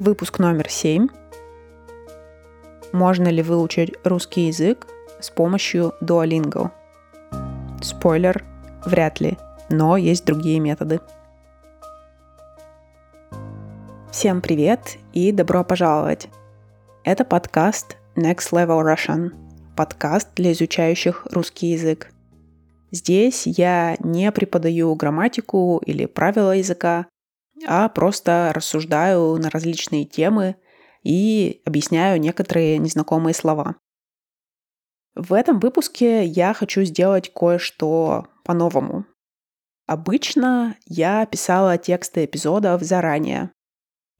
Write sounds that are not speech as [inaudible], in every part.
Выпуск номер 7. Можно ли выучить русский язык с помощью Duolingo? Спойлер, вряд ли, но есть другие методы. Всем привет и добро пожаловать! Это подкаст Next Level Russian, подкаст для изучающих русский язык. Здесь я не преподаю грамматику или правила языка, а просто рассуждаю на различные темы и объясняю некоторые незнакомые слова. В этом выпуске я хочу сделать кое-что по-новому. Обычно я писала тексты эпизодов заранее.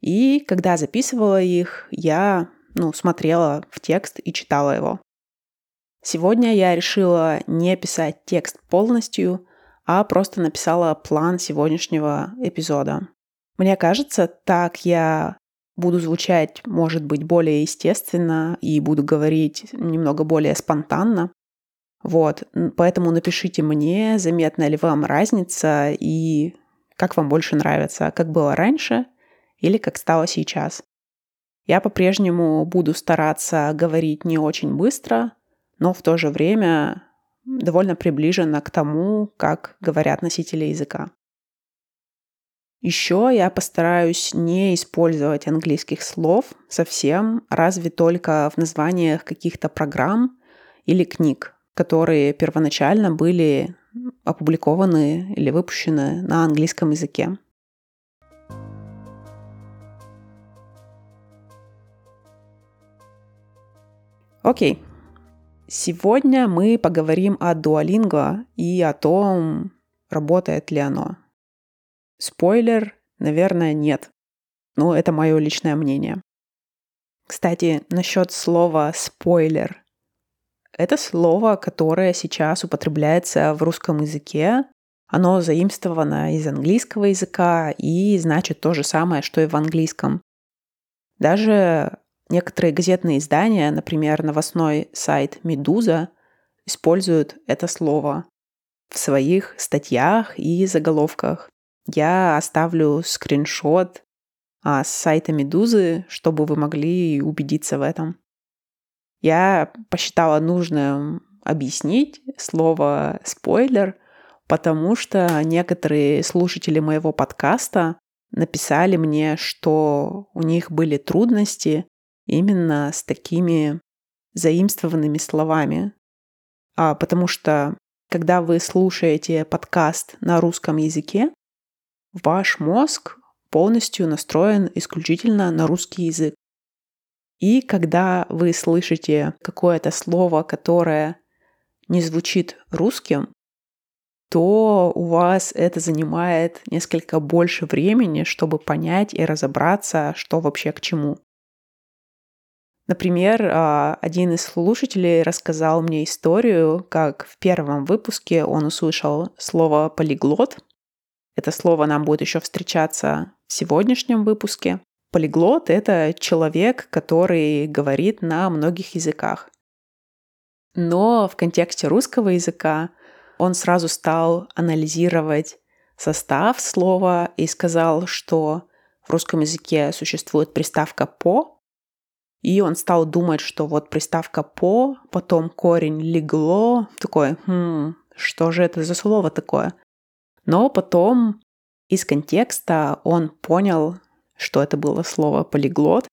И когда записывала их, я ну, смотрела в текст и читала его. Сегодня я решила не писать текст полностью, а просто написала план сегодняшнего эпизода. Мне кажется, так я буду звучать, может быть, более естественно и буду говорить немного более спонтанно. Вот, поэтому напишите мне, заметна ли вам разница и как вам больше нравится, как было раньше или как стало сейчас. Я по-прежнему буду стараться говорить не очень быстро, но в то же время довольно приближенно к тому, как говорят носители языка. Еще я постараюсь не использовать английских слов совсем, разве только в названиях каких-то программ или книг, которые первоначально были опубликованы или выпущены на английском языке. Окей. Сегодня мы поговорим о Duolingo и о том, работает ли оно. Спойлер, наверное, нет. Но это мое личное мнение. Кстати, насчет слова спойлер. Это слово, которое сейчас употребляется в русском языке. Оно заимствовано из английского языка и значит то же самое, что и в английском. Даже некоторые газетные издания, например, новостной сайт «Медуза», используют это слово в своих статьях и заголовках. Я оставлю скриншот а, с сайта Медузы, чтобы вы могли убедиться в этом. Я посчитала нужным объяснить слово «спойлер», потому что некоторые слушатели моего подкаста написали мне, что у них были трудности именно с такими заимствованными словами. А, потому что когда вы слушаете подкаст на русском языке, Ваш мозг полностью настроен исключительно на русский язык. И когда вы слышите какое-то слово, которое не звучит русским, то у вас это занимает несколько больше времени, чтобы понять и разобраться, что вообще к чему. Например, а, один из слушателей рассказал мне историю, как в первом выпуске он услышал слово «полиглот», это слово нам будет еще встречаться в сегодняшнем выпуске. Полиглот — это человек, который говорит на многих языках. Но в контексте русского языка он сразу стал анализировать состав слова и сказал, что в русском языке существует приставка «по», и он стал думать, что вот приставка «по», потом корень «легло», такой, хм, что же это за слово такое? Но потом из контекста он понял, что это было слово полиглот,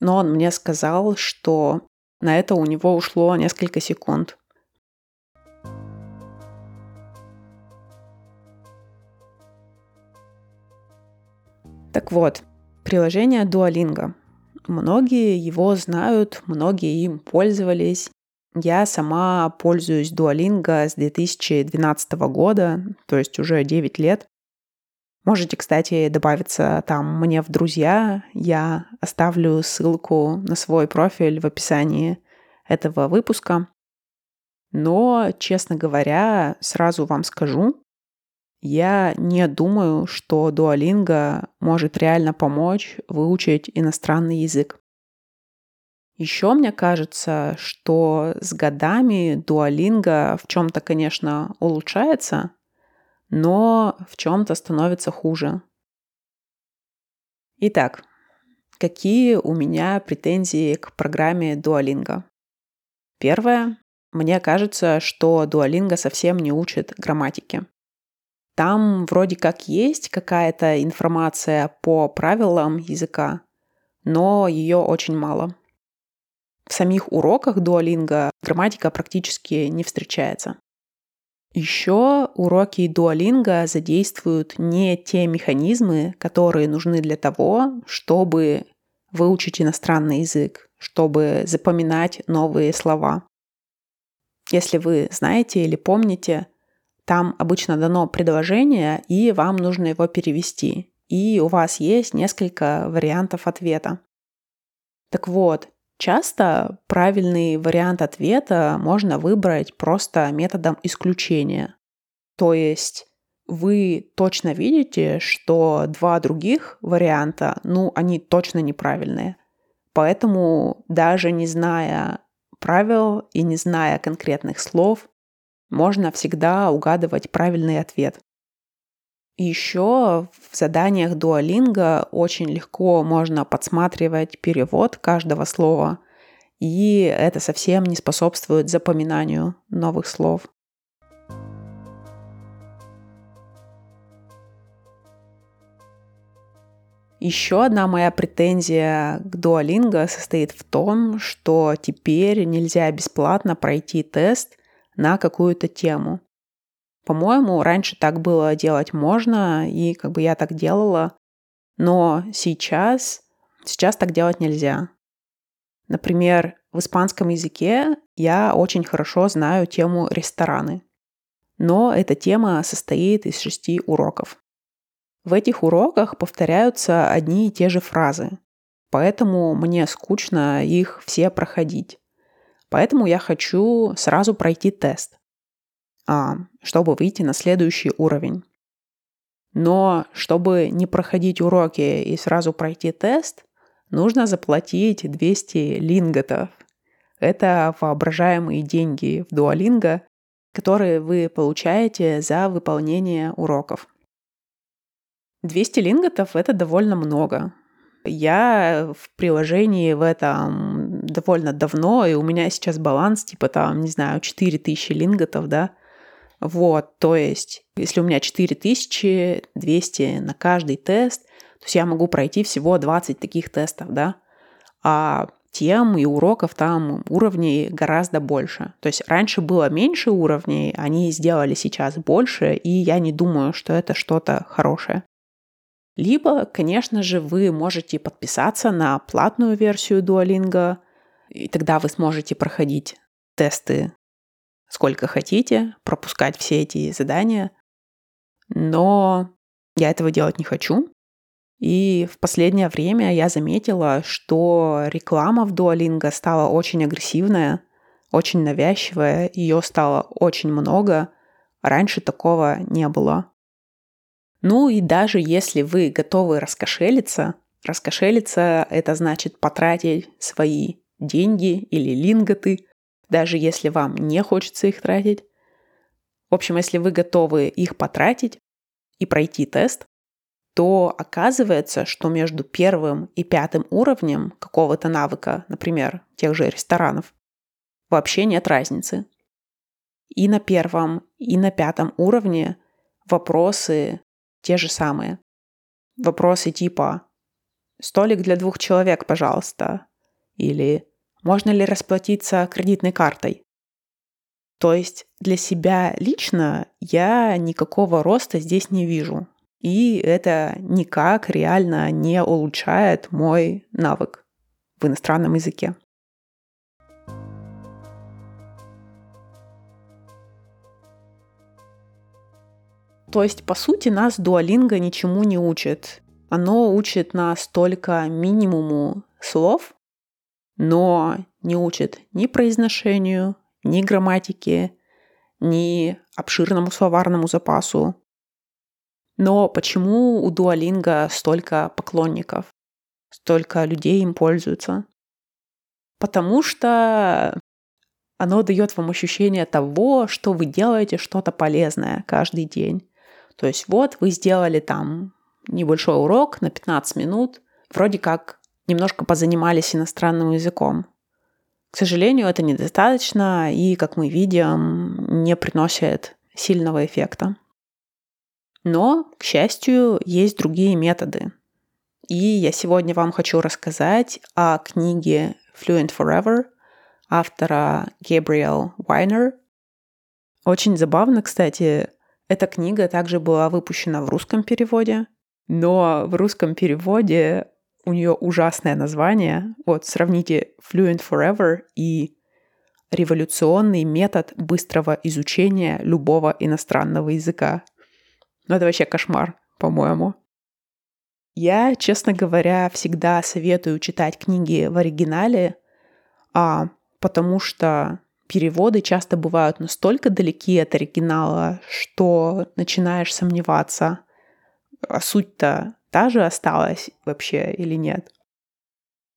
но он мне сказал, что на это у него ушло несколько секунд. Так вот, приложение Duolingo. Многие его знают, многие им пользовались, я сама пользуюсь Duolingo с 2012 года, то есть уже 9 лет. Можете, кстати, добавиться там мне в друзья. Я оставлю ссылку на свой профиль в описании этого выпуска. Но, честно говоря, сразу вам скажу, я не думаю, что Duolingo может реально помочь выучить иностранный язык. Еще мне кажется, что с годами дуалинга в чем-то, конечно, улучшается, но в чем-то становится хуже. Итак, какие у меня претензии к программе Duolingo. Первое. Мне кажется, что Duolingo совсем не учит грамматики. Там вроде как есть какая-то информация по правилам языка, но ее очень мало. В самих уроках Duolingo грамматика практически не встречается. Еще уроки Duolingo задействуют не те механизмы, которые нужны для того, чтобы выучить иностранный язык, чтобы запоминать новые слова. Если вы знаете или помните, там обычно дано предложение, и вам нужно его перевести. И у вас есть несколько вариантов ответа. Так вот, часто правильный вариант ответа можно выбрать просто методом исключения. То есть вы точно видите, что два других варианта, ну, они точно неправильные. Поэтому даже не зная правил и не зная конкретных слов, можно всегда угадывать правильный ответ. Еще в заданиях Duolingo очень легко можно подсматривать перевод каждого слова, и это совсем не способствует запоминанию новых слов. Еще одна моя претензия к Duolingo состоит в том, что теперь нельзя бесплатно пройти тест на какую-то тему. По-моему, раньше так было делать можно, и как бы я так делала, но сейчас, сейчас так делать нельзя. Например, в испанском языке я очень хорошо знаю тему рестораны, но эта тема состоит из шести уроков. В этих уроках повторяются одни и те же фразы, поэтому мне скучно их все проходить. Поэтому я хочу сразу пройти тест, чтобы выйти на следующий уровень. Но чтобы не проходить уроки и сразу пройти тест, нужно заплатить 200 линготов. Это воображаемые деньги в Duolingo, которые вы получаете за выполнение уроков. 200 линготов — это довольно много. Я в приложении в этом довольно давно, и у меня сейчас баланс типа там, не знаю, 4000 линготов, да. Вот, то есть, если у меня 4200 на каждый тест, то есть я могу пройти всего 20 таких тестов, да. А тем и уроков там уровней гораздо больше. То есть раньше было меньше уровней, они сделали сейчас больше, и я не думаю, что это что-то хорошее. Либо, конечно же, вы можете подписаться на платную версию Duolingo, и тогда вы сможете проходить тесты сколько хотите, пропускать все эти задания. Но я этого делать не хочу. И в последнее время я заметила, что реклама в Duolingo стала очень агрессивная, очень навязчивая, ее стало очень много. Раньше такого не было. Ну и даже если вы готовы раскошелиться, раскошелиться это значит потратить свои деньги или линготы, даже если вам не хочется их тратить. В общем, если вы готовы их потратить и пройти тест, то оказывается, что между первым и пятым уровнем какого-то навыка, например, тех же ресторанов, вообще нет разницы. И на первом, и на пятом уровне вопросы те же самые. Вопросы типа «Столик для двух человек, пожалуйста» или «Можно ли расплатиться кредитной картой?» То есть для себя лично я никакого роста здесь не вижу. И это никак реально не улучшает мой навык в иностранном языке. То есть, по сути, нас дуалинга ничему не учит. Оно учит нас только минимуму слов, но не учит ни произношению, ни грамматике, ни обширному словарному запасу. Но почему у дуалинга столько поклонников, столько людей им пользуются? Потому что оно дает вам ощущение того, что вы делаете что-то полезное каждый день. То есть вот вы сделали там небольшой урок на 15 минут, вроде как немножко позанимались иностранным языком. К сожалению, это недостаточно и, как мы видим, не приносит сильного эффекта. Но, к счастью, есть другие методы. И я сегодня вам хочу рассказать о книге Fluent Forever автора Габриэл Уайнер. Очень забавно, кстати, эта книга также была выпущена в русском переводе, но в русском переводе у нее ужасное название. Вот сравните Fluent Forever и революционный метод быстрого изучения любого иностранного языка. Ну, это вообще кошмар, по-моему. Я, честно говоря, всегда советую читать книги в оригинале, а, потому что переводы часто бывают настолько далеки от оригинала, что начинаешь сомневаться, а суть-то та же осталась вообще или нет.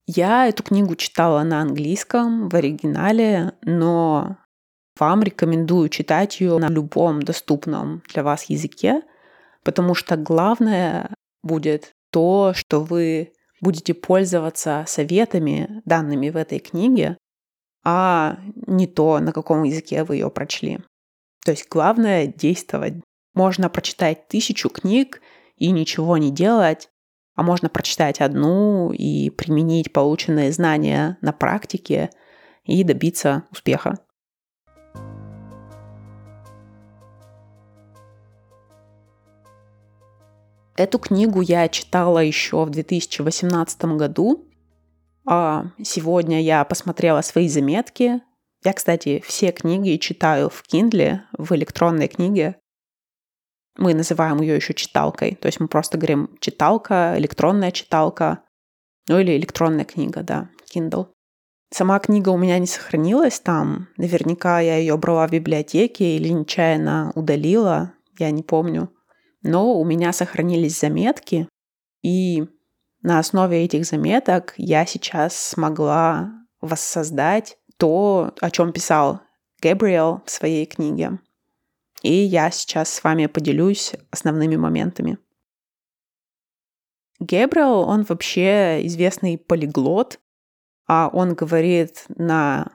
Я эту книгу читала на английском, в оригинале, но вам рекомендую читать ее на любом доступном для вас языке, потому что главное будет то, что вы будете пользоваться советами, данными в этой книге, а не то, на каком языке вы ее прочли. То есть главное действовать. Можно прочитать тысячу книг и ничего не делать, а можно прочитать одну и применить полученные знания на практике и добиться успеха. Эту книгу я читала еще в 2018 году. А сегодня я посмотрела свои заметки. Я, кстати, все книги читаю в Kindle, в электронной книге. Мы называем ее еще читалкой. То есть мы просто говорим читалка, электронная читалка, ну или электронная книга, да, Kindle. Сама книга у меня не сохранилась там. Наверняка я ее брала в библиотеке или нечаянно удалила, я не помню. Но у меня сохранились заметки, и на основе этих заметок я сейчас смогла воссоздать то, о чем писал Гэбриэл в своей книге. И я сейчас с вами поделюсь основными моментами. Гэбриэл, он вообще известный полиглот, а он говорит на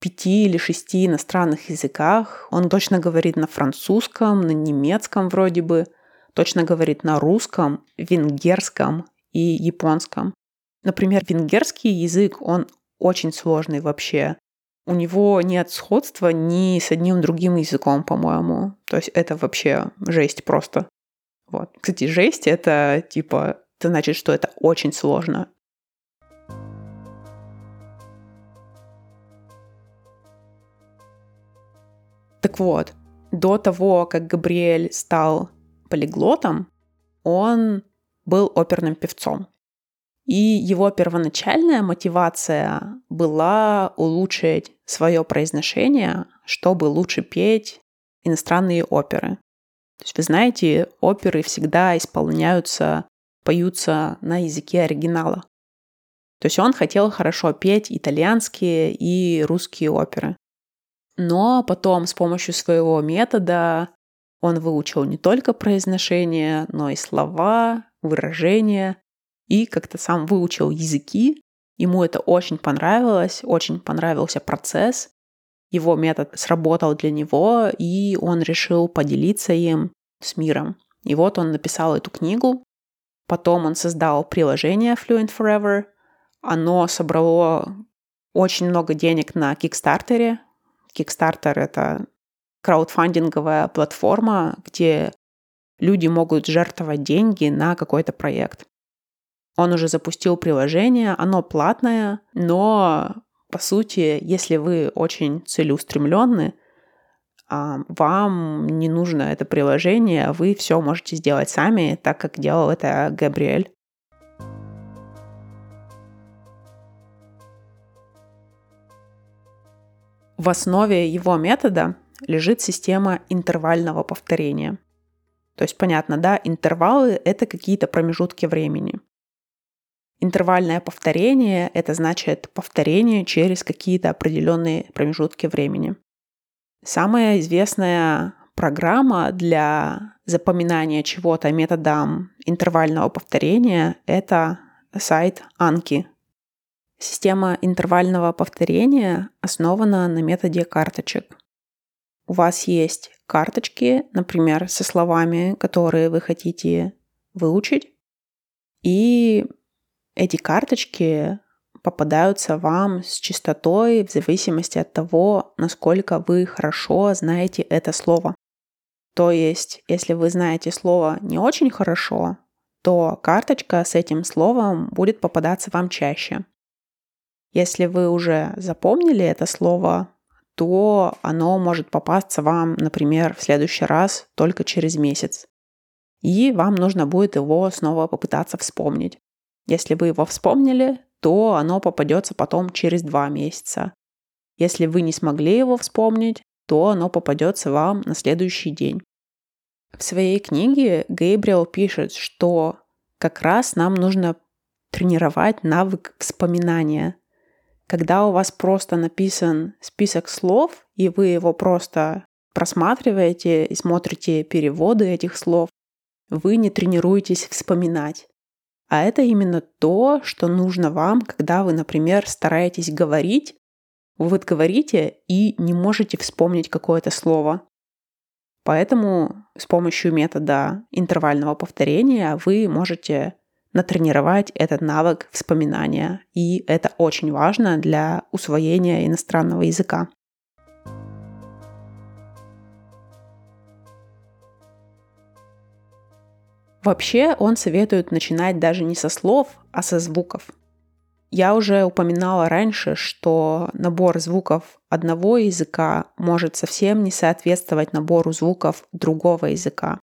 пяти или шести иностранных языках. Он точно говорит на французском, на немецком вроде бы, точно говорит на русском, венгерском и японском. Например, венгерский язык, он очень сложный вообще. У него нет сходства ни с одним другим языком, по-моему. То есть это вообще жесть просто. Вот. Кстати, жесть — это типа, это значит, что это очень сложно. Так вот, до того, как Габриэль стал полиглотом, он был оперным певцом. И его первоначальная мотивация была улучшить свое произношение, чтобы лучше петь иностранные оперы. То есть вы знаете, оперы всегда исполняются, поются на языке оригинала. То есть он хотел хорошо петь итальянские и русские оперы. Но потом с помощью своего метода он выучил не только произношение, но и слова, выражения, и как-то сам выучил языки. Ему это очень понравилось, очень понравился процесс. Его метод сработал для него, и он решил поделиться им с миром. И вот он написал эту книгу. Потом он создал приложение Fluent Forever. Оно собрало очень много денег на Кикстартере. Kickstarter — это краудфандинговая платформа, где люди могут жертвовать деньги на какой-то проект. Он уже запустил приложение, оно платное, но по сути, если вы очень целеустремленны, а, вам не нужно это приложение, вы все можете сделать сами, так как делал это Габриэль. В основе его метода лежит система интервального повторения. То есть, понятно, да, интервалы — это какие-то промежутки времени. Интервальное повторение — это значит повторение через какие-то определенные промежутки времени. Самая известная программа для запоминания чего-то методом интервального повторения — это сайт Анки. Система интервального повторения основана на методе карточек. У вас есть карточки, например, со словами, которые вы хотите выучить, и эти карточки попадаются вам с частотой в зависимости от того, насколько вы хорошо знаете это слово. То есть, если вы знаете слово не очень хорошо, то карточка с этим словом будет попадаться вам чаще. Если вы уже запомнили это слово, то оно может попасться вам, например, в следующий раз только через месяц. И вам нужно будет его снова попытаться вспомнить. Если вы его вспомнили, то оно попадется потом через два месяца. Если вы не смогли его вспомнить, то оно попадется вам на следующий день. В своей книге Гейбриэл пишет, что как раз нам нужно тренировать навык вспоминания. Когда у вас просто написан список слов, и вы его просто просматриваете и смотрите переводы этих слов, вы не тренируетесь вспоминать. А это именно то, что нужно вам, когда вы, например, стараетесь говорить, вы вот говорите и не можете вспомнить какое-то слово. Поэтому с помощью метода интервального повторения вы можете натренировать этот навык вспоминания. И это очень важно для усвоения иностранного языка. Вообще он советует начинать даже не со слов, а со звуков. Я уже упоминала раньше, что набор звуков одного языка может совсем не соответствовать набору звуков другого языка.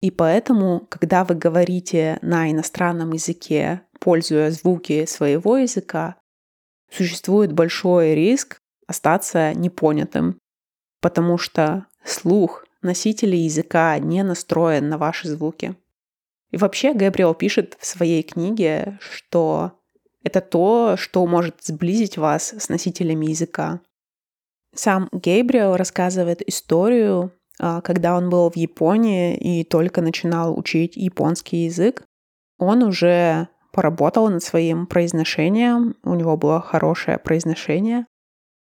И поэтому, когда вы говорите на иностранном языке, пользуя звуки своего языка, существует большой риск остаться непонятым, потому что слух носителей языка не настроен на ваши звуки. И вообще Габриэл пишет в своей книге, что это то, что может сблизить вас с носителями языка. Сам Гейбриэл рассказывает историю, а, когда он был в Японии и только начинал учить японский язык. Он уже поработал над своим произношением, у него было хорошее произношение,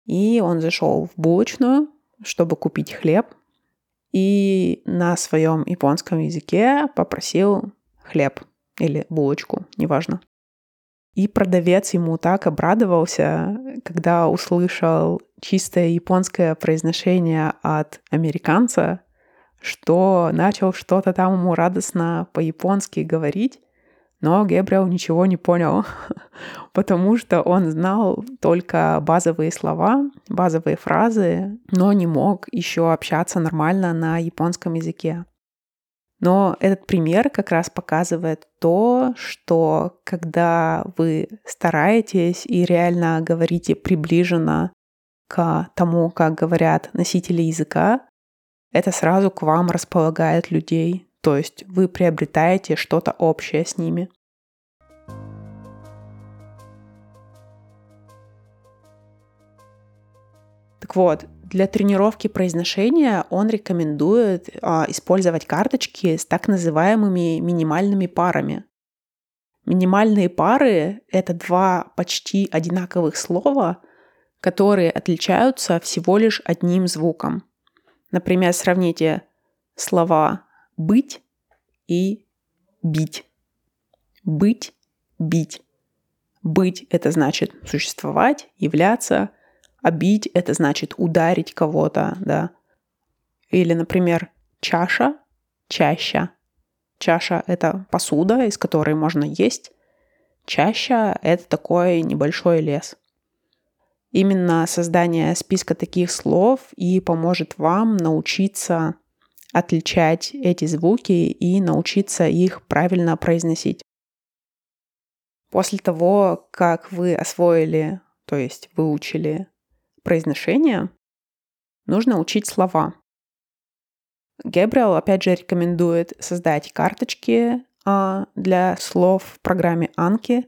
и он зашел в булочную, чтобы купить хлеб, и на своем японском языке попросил хлеб или булочку, неважно. И продавец ему так обрадовался, когда услышал чистое японское произношение от американца, что начал что-то там ему радостно по-японски говорить, но Гэбриэл ничего не понял, [laughs] потому что он знал только базовые слова, базовые фразы, но не мог еще общаться нормально на японском языке. Но этот пример как раз показывает то, что когда вы стараетесь и реально говорите приближенно к тому, как говорят носители языка, это сразу к вам располагает людей, то есть вы приобретаете что-то общее с ними. Так вот, для тренировки произношения он рекомендует а, использовать карточки с так называемыми минимальными парами. Минимальные пары — это два почти одинаковых слова, которые отличаются всего лишь одним звуком. Например, сравните слова быть и бить. Быть, бить. Быть — это значит существовать, являться, а бить — это значит ударить кого-то, да. Или, например, чаша, чаща. Чаша — это посуда, из которой можно есть. Чаща — это такой небольшой лес. Именно создание списка таких слов и поможет вам научиться отличать эти звуки и научиться их правильно произносить. После того, как вы освоили, то есть выучили произношение, нужно учить слова. Гебриэл, опять же, рекомендует создать карточки а, для слов в программе Анки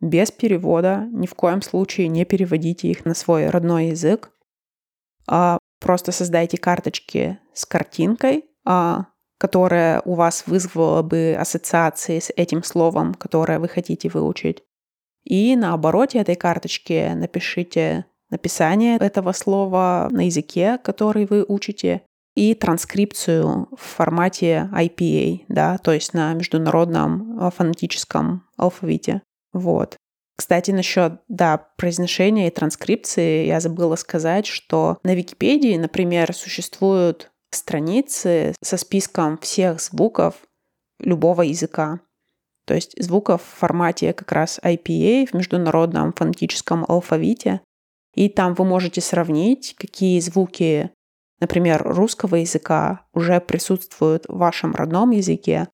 без перевода. Ни в коем случае не переводите их на свой родной язык. А просто создайте карточки с картинкой, а, которое у вас вызвало бы ассоциации с этим словом, которое вы хотите выучить. И на обороте этой карточки напишите написание этого слова на языке, который вы учите, и транскрипцию в формате IPA, да, то есть на международном фонетическом алфавите. Вот. Кстати, насчет, да, произношения и транскрипции я забыла сказать, что на Википедии, например, существуют страницы со списком всех звуков любого языка. То есть звуков в формате как раз IPA в международном фонетическом алфавите. И там вы можете сравнить, какие звуки, например, русского языка уже присутствуют в вашем родном языке.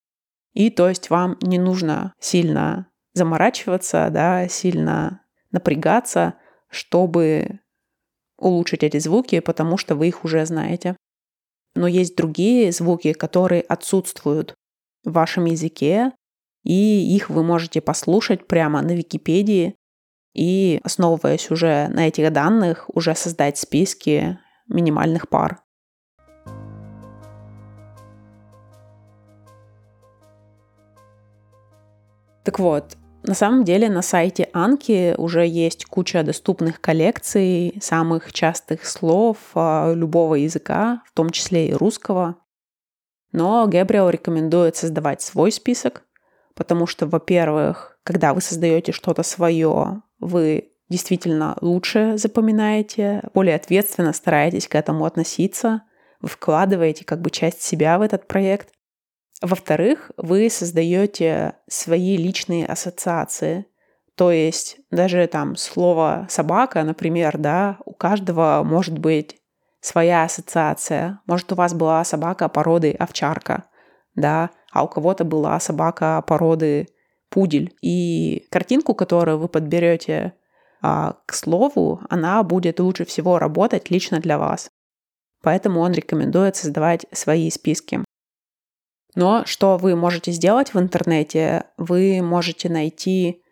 И то есть вам не нужно сильно заморачиваться, да, сильно напрягаться, чтобы улучшить эти звуки, потому что вы их уже знаете. Но есть другие звуки, которые отсутствуют в вашем языке, и их вы можете послушать прямо на Википедии и, основываясь уже на этих данных, уже создать списки минимальных пар. Так вот, на самом деле на сайте Анки уже есть куча доступных коллекций самых частых слов а, любого языка, в том числе и русского. Но Гэбриэл рекомендует создавать свой список, потому что, во-первых, когда вы создаете что-то свое, вы действительно лучше запоминаете, более ответственно стараетесь к этому относиться, вы вкладываете как бы часть себя в этот проект. Во-вторых, вы создаете свои личные ассоциации. То есть даже там слово собака, например, да, у каждого может быть своя ассоциация. Может, у вас была собака породы овчарка, да, а у кого-то была собака породы пудель. И картинку, которую вы подберете а, к слову, она будет лучше всего работать лично для вас. Поэтому он рекомендует создавать свои списки. Но что вы можете сделать в интернете? Вы можете найти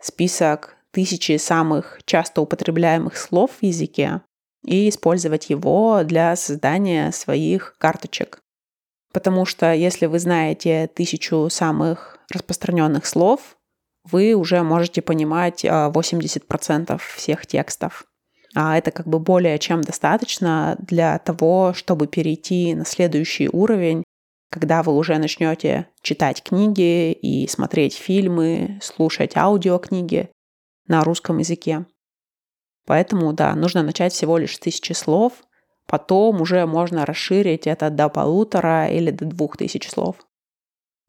список тысячи самых часто употребляемых слов в языке и использовать его для создания своих карточек. Потому что если вы знаете тысячу самых распространенных слов, вы уже можете понимать 80% а, всех текстов. А это как бы более чем достаточно для того, чтобы перейти на следующий уровень, когда вы уже начнете читать книги и смотреть фильмы, слушать аудиокниги на русском языке. Поэтому, да, нужно начать всего лишь с тысячи слов, потом уже можно расширить это до полутора или до двух тысяч слов.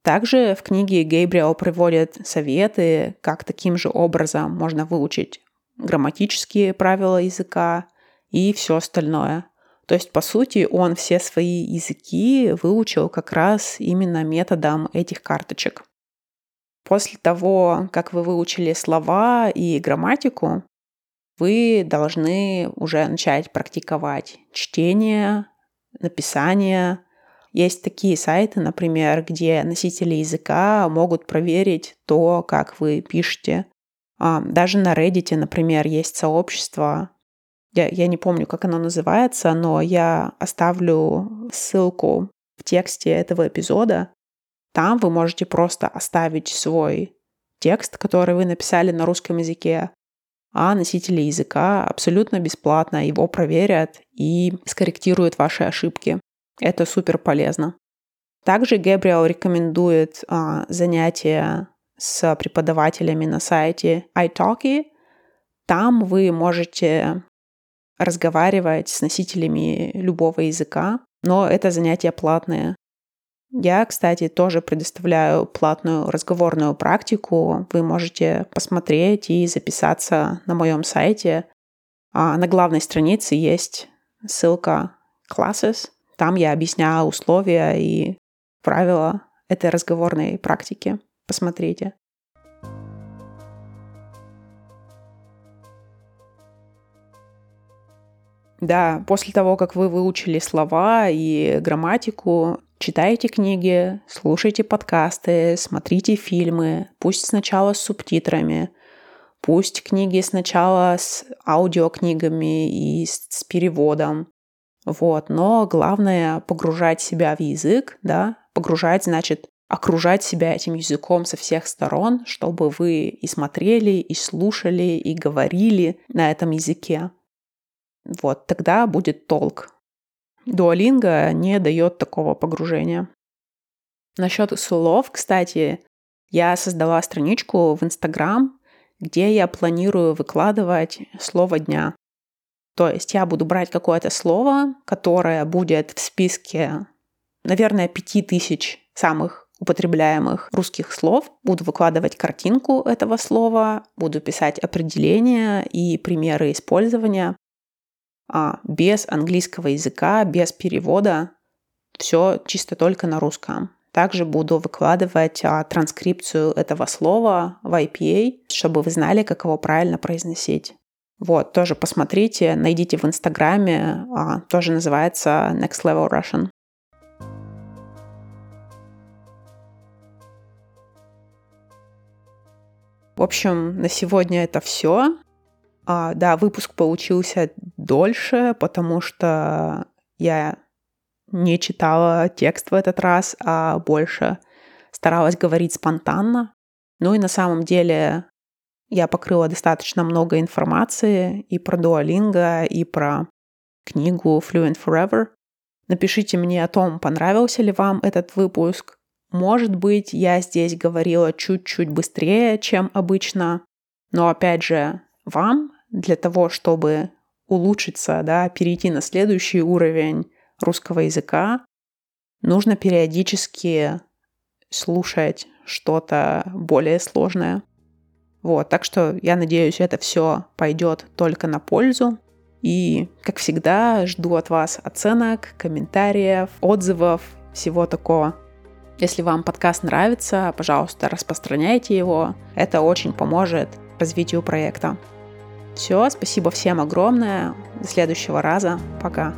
Также в книге Гейбриэл приводит советы, как таким же образом можно выучить грамматические правила языка и все остальное. То есть, по сути, он все свои языки выучил как раз именно методом этих карточек. После того, как вы выучили слова и грамматику, вы должны уже начать практиковать чтение, написание. Есть такие сайты, например, где носители языка могут проверить то, как вы пишете. А, даже на Reddit, например, есть сообщество, я, я не помню, как оно называется, но я оставлю ссылку в тексте этого эпизода. Там вы можете просто оставить свой текст, который вы написали на русском языке, а носители языка абсолютно бесплатно его проверят и скорректируют ваши ошибки. Это супер полезно. Также Гэбриэл рекомендует а, занятия с преподавателями на сайте iTalki. Там вы можете разговаривать с носителями любого языка, но это занятия платные. Я, кстати, тоже предоставляю платную разговорную практику. Вы можете посмотреть и записаться на моем сайте. А на главной странице есть ссылка Classes. Там я объясняю условия и правила этой разговорной практики. Посмотрите. Да, после того, как вы выучили слова и грамматику, читайте книги, слушайте подкасты, смотрите фильмы, пусть сначала с субтитрами, пусть книги сначала с аудиокнигами и с, с переводом. Вот, но главное погружать себя в язык, да, погружать, значит, окружать себя этим языком со всех сторон, чтобы вы и смотрели, и слушали, и говорили на этом языке. Вот, тогда будет толк. Дуолинго не дает такого погружения. Насчет слов, кстати, я создала страничку в Инстаграм, где я планирую выкладывать слово дня. То есть я буду брать какое-то слово, которое будет в списке, наверное, пяти тысяч самых употребляемых русских слов, буду выкладывать картинку этого слова, буду писать определения и примеры использования а, без английского языка, без перевода, все чисто только на русском. Также буду выкладывать а, транскрипцию этого слова в IPA, чтобы вы знали, как его правильно произносить. Вот, тоже посмотрите, найдите в Инстаграме, а, тоже называется Next Level Russian. В общем, на сегодня это все. А, да, выпуск получился дольше, потому что я не читала текст в этот раз, а больше старалась говорить спонтанно. Ну и на самом деле я покрыла достаточно много информации и про Duolingo, и про книгу Fluent Forever. Напишите мне о том, понравился ли вам этот выпуск. Может быть, я здесь говорила чуть-чуть быстрее, чем обычно, но опять же, вам для того, чтобы улучшиться, да, перейти на следующий уровень русского языка, нужно периодически слушать что-то более сложное. Вот, так что я надеюсь, это все пойдет только на пользу. И, как всегда, жду от вас оценок, комментариев, отзывов, всего такого. Если вам подкаст нравится, пожалуйста, распространяйте его. Это очень поможет развитию проекта. Все, спасибо всем огромное. До следующего раза. Пока.